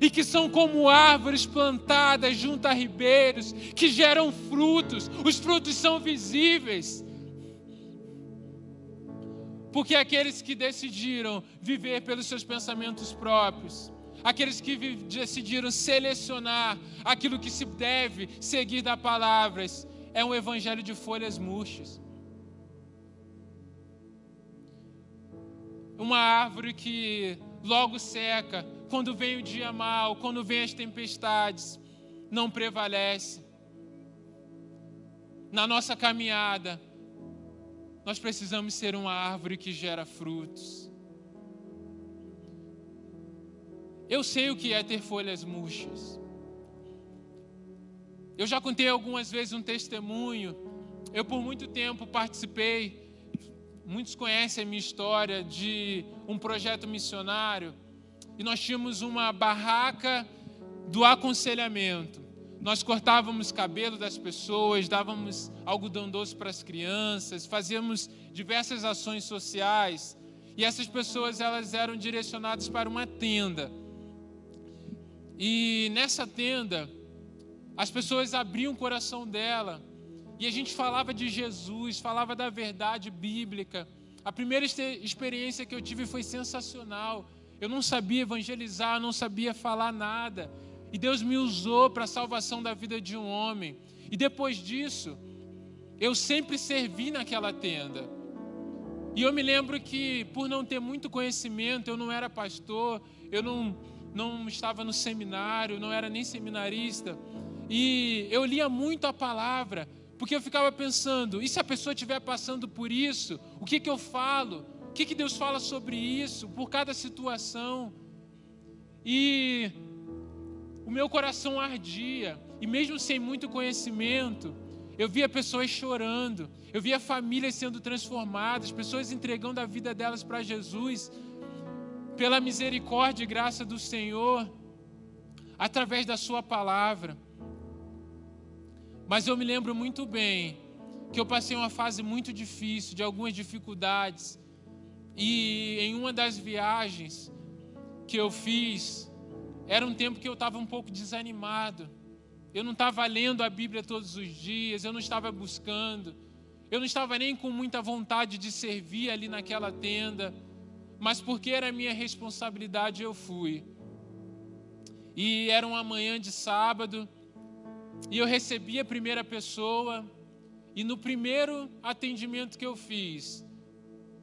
e que são como árvores plantadas junto a ribeiros, que geram frutos, os frutos são visíveis. Porque aqueles que decidiram viver pelos seus pensamentos próprios, aqueles que decidiram selecionar aquilo que se deve seguir da palavras, é um evangelho de folhas murchas. Uma árvore que logo seca, quando vem o dia mau, quando vem as tempestades, não prevalece. Na nossa caminhada, nós precisamos ser uma árvore que gera frutos. Eu sei o que é ter folhas murchas. Eu já contei algumas vezes um testemunho. Eu, por muito tempo, participei, muitos conhecem a minha história, de um projeto missionário. E nós tínhamos uma barraca do aconselhamento. Nós cortávamos cabelo das pessoas, dávamos algodão doce para as crianças, fazíamos diversas ações sociais. E essas pessoas elas eram direcionadas para uma tenda. E nessa tenda, as pessoas abriam o coração dela e a gente falava de Jesus, falava da verdade bíblica. A primeira experiência que eu tive foi sensacional. Eu não sabia evangelizar, não sabia falar nada. E Deus me usou para a salvação da vida de um homem. E depois disso, eu sempre servi naquela tenda. E eu me lembro que, por não ter muito conhecimento, eu não era pastor, eu não, não estava no seminário, não era nem seminarista. E eu lia muito a palavra, porque eu ficava pensando: e se a pessoa estiver passando por isso, o que, que eu falo? O que, que Deus fala sobre isso, por cada situação? E o meu coração ardia, e mesmo sem muito conhecimento, eu via pessoas chorando, eu via famílias sendo transformadas, pessoas entregando a vida delas para Jesus, pela misericórdia e graça do Senhor, através da Sua palavra. Mas eu me lembro muito bem que eu passei uma fase muito difícil, de algumas dificuldades. E em uma das viagens que eu fiz, era um tempo que eu estava um pouco desanimado. Eu não estava lendo a Bíblia todos os dias, eu não estava buscando, eu não estava nem com muita vontade de servir ali naquela tenda, mas porque era minha responsabilidade, eu fui. E era uma manhã de sábado, e eu recebi a primeira pessoa, e no primeiro atendimento que eu fiz,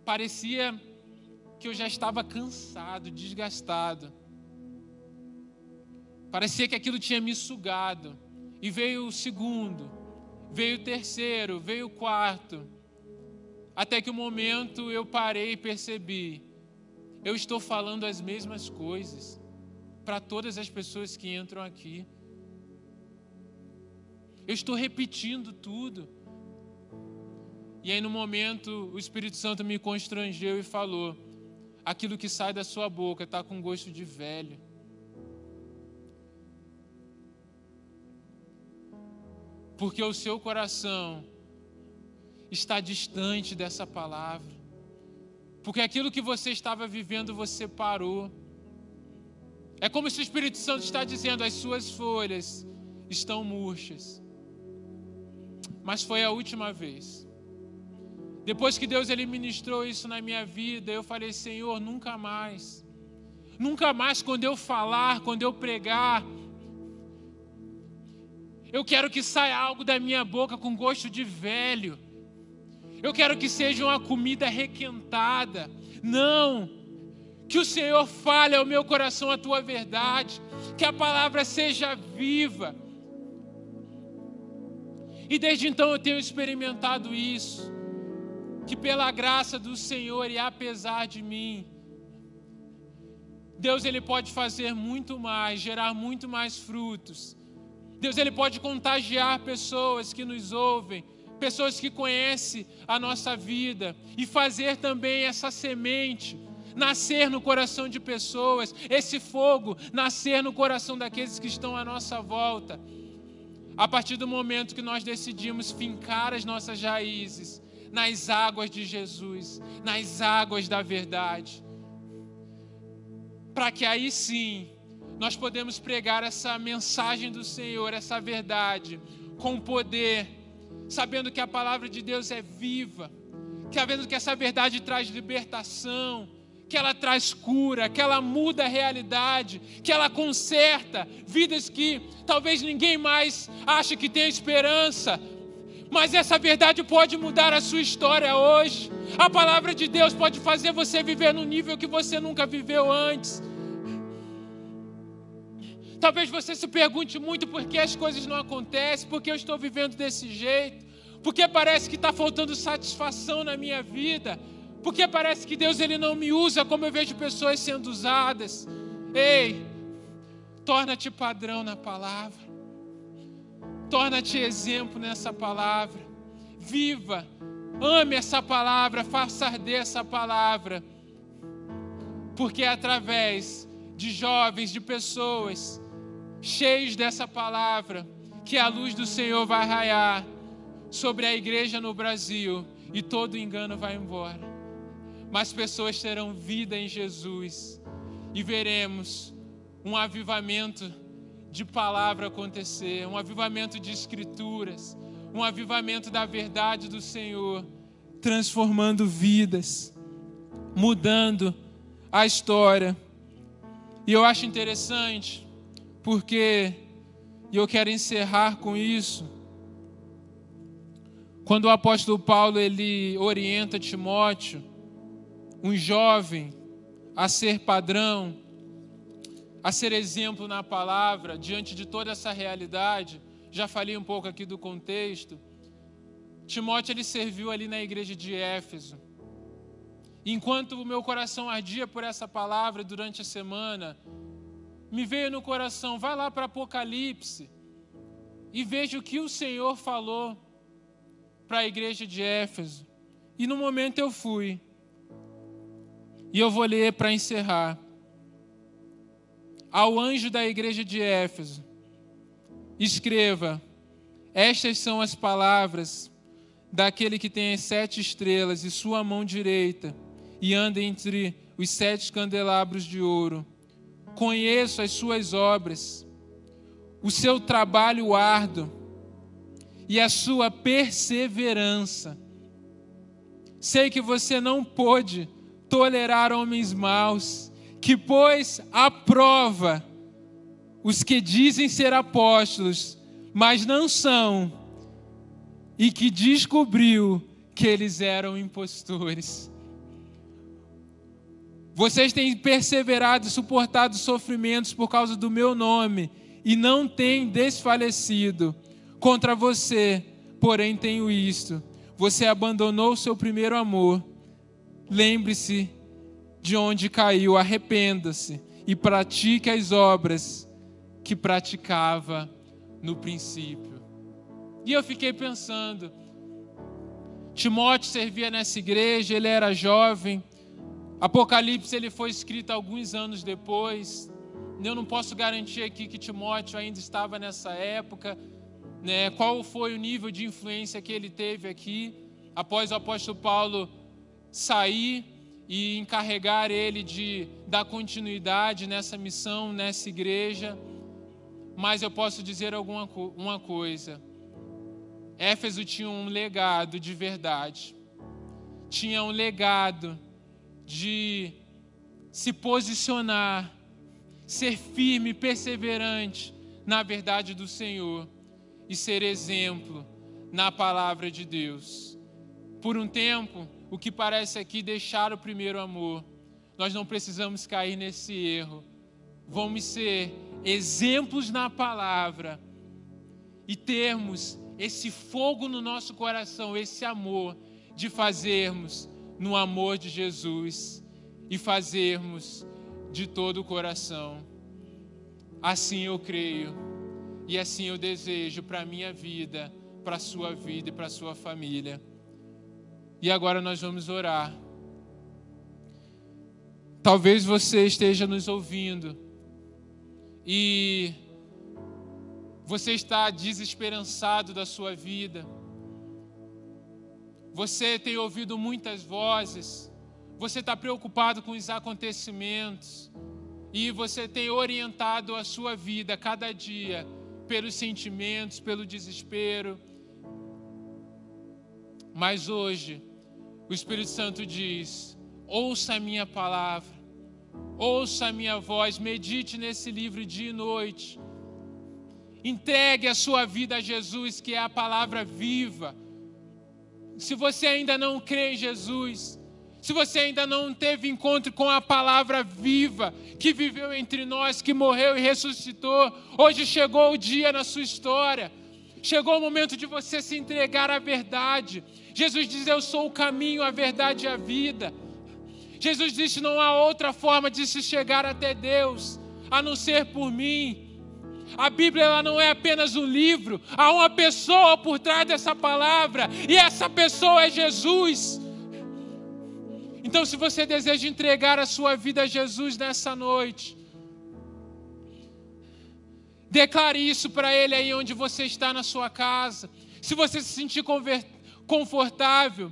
parecia que eu já estava cansado, desgastado. Parecia que aquilo tinha me sugado. E veio o segundo, veio o terceiro, veio o quarto. Até que o um momento eu parei e percebi: eu estou falando as mesmas coisas para todas as pessoas que entram aqui. Eu estou repetindo tudo. E aí, no momento, o Espírito Santo me constrangeu e falou: aquilo que sai da sua boca está com gosto de velho. Porque o seu coração está distante dessa palavra. Porque aquilo que você estava vivendo, você parou. É como se o Espírito Santo está dizendo: as suas folhas estão murchas mas foi a última vez. Depois que Deus ele ministrou isso na minha vida, eu falei: Senhor, nunca mais. Nunca mais quando eu falar, quando eu pregar, eu quero que saia algo da minha boca com gosto de velho. Eu quero que seja uma comida requentada. Não. Que o Senhor fale ao meu coração a tua verdade. Que a palavra seja viva e desde então eu tenho experimentado isso, que pela graça do Senhor e apesar de mim, Deus ele pode fazer muito mais, gerar muito mais frutos. Deus ele pode contagiar pessoas que nos ouvem, pessoas que conhecem a nossa vida e fazer também essa semente nascer no coração de pessoas, esse fogo nascer no coração daqueles que estão à nossa volta. A partir do momento que nós decidimos fincar as nossas raízes nas águas de Jesus, nas águas da verdade, para que aí sim nós podemos pregar essa mensagem do Senhor, essa verdade, com poder, sabendo que a palavra de Deus é viva, sabendo que essa verdade traz libertação, que ela traz cura, que ela muda a realidade, que ela conserta vidas que talvez ninguém mais ache que tem esperança. Mas essa verdade pode mudar a sua história hoje. A palavra de Deus pode fazer você viver no nível que você nunca viveu antes. Talvez você se pergunte muito por que as coisas não acontecem, por que eu estou vivendo desse jeito, porque parece que está faltando satisfação na minha vida. Porque parece que Deus ele não me usa como eu vejo pessoas sendo usadas. Ei, torna-te padrão na palavra. Torna-te exemplo nessa palavra. Viva, ame essa palavra, faça arder essa palavra. Porque é através de jovens, de pessoas cheios dessa palavra, que a luz do Senhor vai raiar sobre a igreja no Brasil e todo engano vai embora mais pessoas terão vida em Jesus e veremos um avivamento de palavra acontecer, um avivamento de escrituras, um avivamento da verdade do Senhor, transformando vidas, mudando a história. E eu acho interessante, porque, e eu quero encerrar com isso, quando o apóstolo Paulo ele orienta Timóteo, um jovem, a ser padrão, a ser exemplo na palavra, diante de toda essa realidade, já falei um pouco aqui do contexto. Timóteo ele serviu ali na igreja de Éfeso. Enquanto o meu coração ardia por essa palavra durante a semana, me veio no coração, vai lá para Apocalipse e veja o que o Senhor falou para a igreja de Éfeso. E no momento eu fui. E eu vou ler para encerrar. Ao anjo da igreja de Éfeso, escreva: Estas são as palavras daquele que tem as sete estrelas e sua mão direita e anda entre os sete candelabros de ouro. Conheço as suas obras, o seu trabalho árduo e a sua perseverança. Sei que você não pôde tolerar homens maus, que pôs à prova os que dizem ser apóstolos, mas não são, e que descobriu que eles eram impostores. Vocês têm perseverado e suportado sofrimentos por causa do meu nome e não têm desfalecido. Contra você, porém, tenho isto: você abandonou o seu primeiro amor. Lembre-se de onde caiu, arrependa-se e pratique as obras que praticava no princípio. E eu fiquei pensando, Timóteo servia nessa igreja, ele era jovem. Apocalipse ele foi escrito alguns anos depois. Eu não posso garantir aqui que Timóteo ainda estava nessa época, né? Qual foi o nível de influência que ele teve aqui após o apóstolo Paulo sair e encarregar ele de dar continuidade nessa missão, nessa igreja. Mas eu posso dizer alguma uma coisa. Éfeso tinha um legado de verdade. Tinha um legado de se posicionar, ser firme, perseverante na verdade do Senhor e ser exemplo na palavra de Deus. Por um tempo, o que parece aqui deixar o primeiro amor. Nós não precisamos cair nesse erro. Vamos ser exemplos na palavra e termos esse fogo no nosso coração, esse amor de fazermos no amor de Jesus e fazermos de todo o coração. Assim eu creio e assim eu desejo para a minha vida, para a sua vida e para a sua família. E agora nós vamos orar. Talvez você esteja nos ouvindo e você está desesperançado da sua vida. Você tem ouvido muitas vozes, você está preocupado com os acontecimentos e você tem orientado a sua vida cada dia pelos sentimentos, pelo desespero. Mas hoje, o Espírito Santo diz: ouça a minha palavra, ouça a minha voz, medite nesse livro dia e noite. Entregue a sua vida a Jesus, que é a palavra viva. Se você ainda não crê em Jesus, se você ainda não teve encontro com a palavra viva que viveu entre nós, que morreu e ressuscitou, hoje chegou o dia na sua história. Chegou o momento de você se entregar à verdade. Jesus diz: Eu sou o caminho, a verdade e a vida. Jesus disse: Não há outra forma de se chegar até Deus a não ser por mim. A Bíblia ela não é apenas um livro, há uma pessoa por trás dessa palavra, e essa pessoa é Jesus. Então, se você deseja entregar a sua vida a Jesus nessa noite, declare isso para Ele aí onde você está na sua casa. Se você se sentir confortável,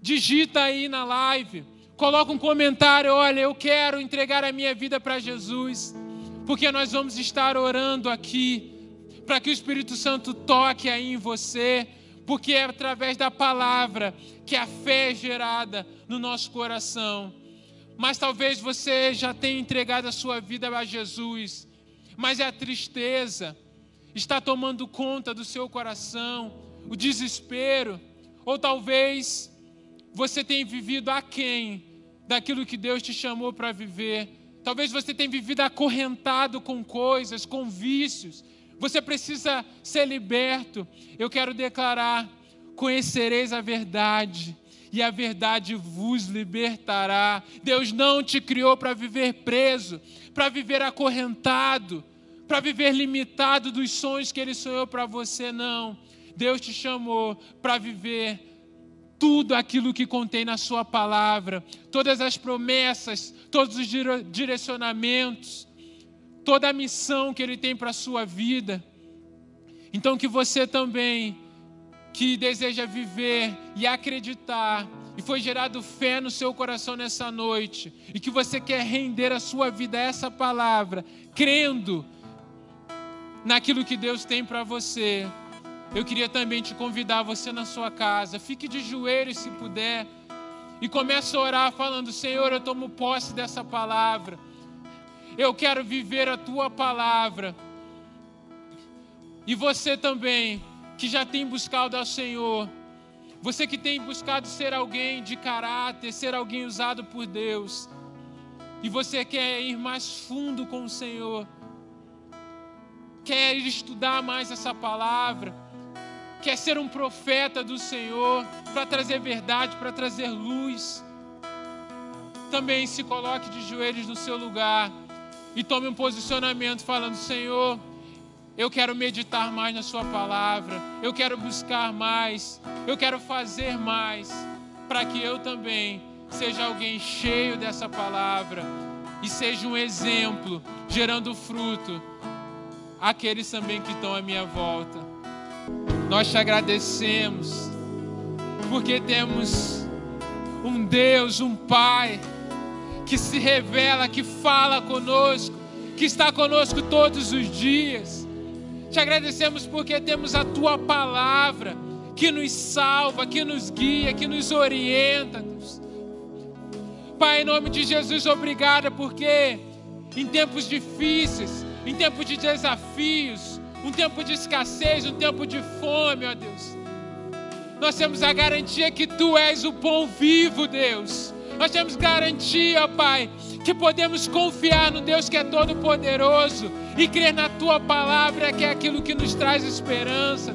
digita aí na live. Coloca um comentário, olha, eu quero entregar a minha vida para Jesus, porque nós vamos estar orando aqui para que o Espírito Santo toque aí em você, porque é através da palavra que a fé é gerada no nosso coração. Mas talvez você já tenha entregado a sua vida a Jesus, mas é a tristeza está tomando conta do seu coração, o desespero, ou talvez você tenha vivido aquém daquilo que Deus te chamou para viver. Talvez você tenha vivido acorrentado com coisas, com vícios. Você precisa ser liberto. Eu quero declarar: conhecereis a verdade, e a verdade vos libertará. Deus não te criou para viver preso, para viver acorrentado, para viver limitado dos sonhos que Ele sonhou para você, não. Deus te chamou para viver tudo aquilo que contém na Sua palavra, todas as promessas, todos os direcionamentos, toda a missão que Ele tem para a sua vida. Então, que você também, que deseja viver e acreditar, e foi gerado fé no seu coração nessa noite, e que você quer render a sua vida a essa palavra, crendo naquilo que Deus tem para você eu queria também te convidar você na sua casa, fique de joelhos se puder e comece a orar falando: Senhor, eu tomo posse dessa palavra. Eu quero viver a tua palavra. E você também, que já tem buscado ao Senhor, você que tem buscado ser alguém de caráter, ser alguém usado por Deus, e você quer ir mais fundo com o Senhor, quer estudar mais essa palavra, quer ser um profeta do Senhor para trazer verdade, para trazer luz, também se coloque de joelhos no seu lugar e tome um posicionamento falando: Senhor, eu quero meditar mais na Sua palavra, eu quero buscar mais, eu quero fazer mais, para que eu também seja alguém cheio dessa palavra e seja um exemplo, gerando fruto àqueles também que estão à minha volta. Nós te agradecemos, porque temos um Deus, um Pai, que se revela, que fala conosco, que está conosco todos os dias. Te agradecemos porque temos a tua palavra, que nos salva, que nos guia, que nos orienta. Deus. Pai, em nome de Jesus, obrigada, porque em tempos difíceis, em tempos de desafios, um tempo de escassez, um tempo de fome, ó Deus. Nós temos a garantia que Tu és o pão vivo, Deus. Nós temos garantia, Pai, que podemos confiar no Deus que é todo-poderoso e crer na Tua palavra, que é aquilo que nos traz esperança.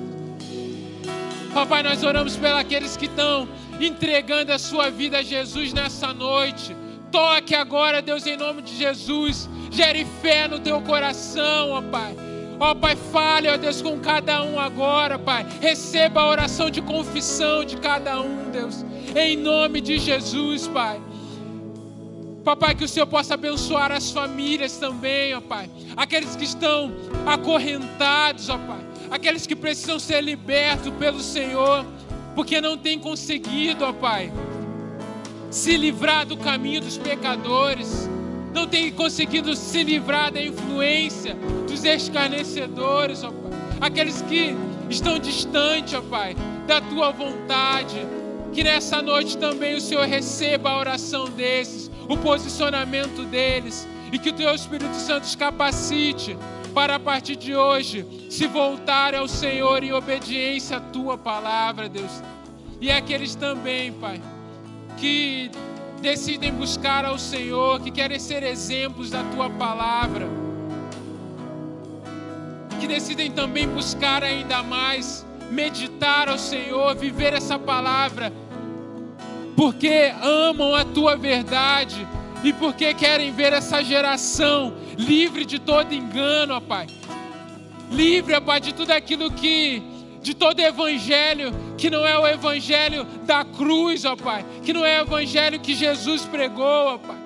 Papai, nós oramos pelos que estão entregando a sua vida a Jesus nessa noite. Toque agora, Deus, em nome de Jesus. Gere fé no teu coração, ó Pai Ó Pai, fale, ó Deus, com cada um agora, Pai. Receba a oração de confissão de cada um, Deus. Em nome de Jesus, Pai. Papai, que o Senhor possa abençoar as famílias também, ó Pai. Aqueles que estão acorrentados, ó Pai. Aqueles que precisam ser libertos pelo Senhor, porque não têm conseguido, ó Pai, se livrar do caminho dos pecadores não tem conseguido se livrar da influência dos escarnecedores, ó Pai. Aqueles que estão distantes, ó Pai, da tua vontade. Que nessa noite também o Senhor receba a oração desses, o posicionamento deles, e que o teu Espírito Santo os capacite para a partir de hoje se voltar ao Senhor em obediência à tua palavra, Deus. E aqueles também, Pai, que decidem buscar ao Senhor, que querem ser exemplos da tua palavra, que decidem também buscar ainda mais, meditar ao Senhor, viver essa palavra, porque amam a tua verdade e porque querem ver essa geração livre de todo engano, ó Pai. Livre, ó Pai, de tudo aquilo que de todo evangelho que não é o evangelho da cruz, ó Pai, que não é o evangelho que Jesus pregou, ó Pai.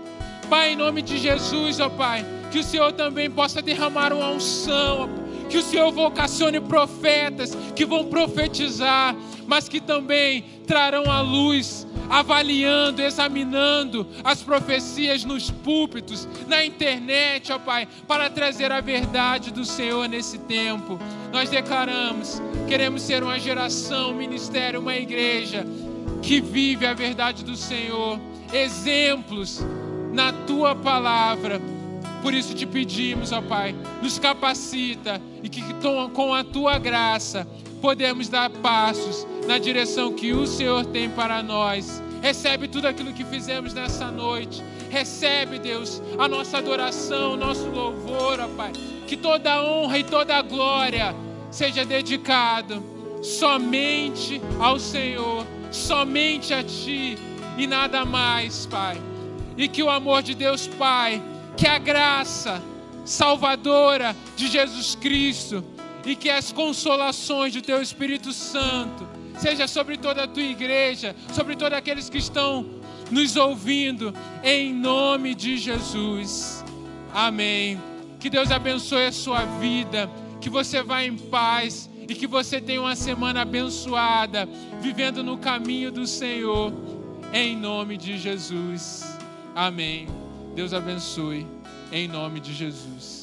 Pai, em nome de Jesus, ó Pai, que o Senhor também possa derramar uma unção, ó Pai. Que o Senhor vocacione profetas que vão profetizar, mas que também trarão à luz avaliando, examinando as profecias nos púlpitos, na internet, ó Pai, para trazer a verdade do Senhor nesse tempo. Nós declaramos, queremos ser uma geração, um ministério, uma igreja que vive a verdade do Senhor, exemplos na tua palavra. Por isso te pedimos, ó Pai, nos capacita e que com a tua graça podemos dar passos na direção que o Senhor tem para nós. Recebe tudo aquilo que fizemos nessa noite. Recebe, Deus, a nossa adoração, o nosso louvor, ó Pai. Que toda honra e toda glória seja dedicado somente ao Senhor, somente a Ti e nada mais, Pai. E que o amor de Deus, Pai, que a graça salvadora de Jesus Cristo e que as consolações do Teu Espírito Santo seja sobre toda a Tua igreja, sobre todos aqueles que estão nos ouvindo, em nome de Jesus. Amém. Que Deus abençoe a sua vida, que você vá em paz e que você tenha uma semana abençoada, vivendo no caminho do Senhor, em nome de Jesus. Amém. Deus abençoe, em nome de Jesus.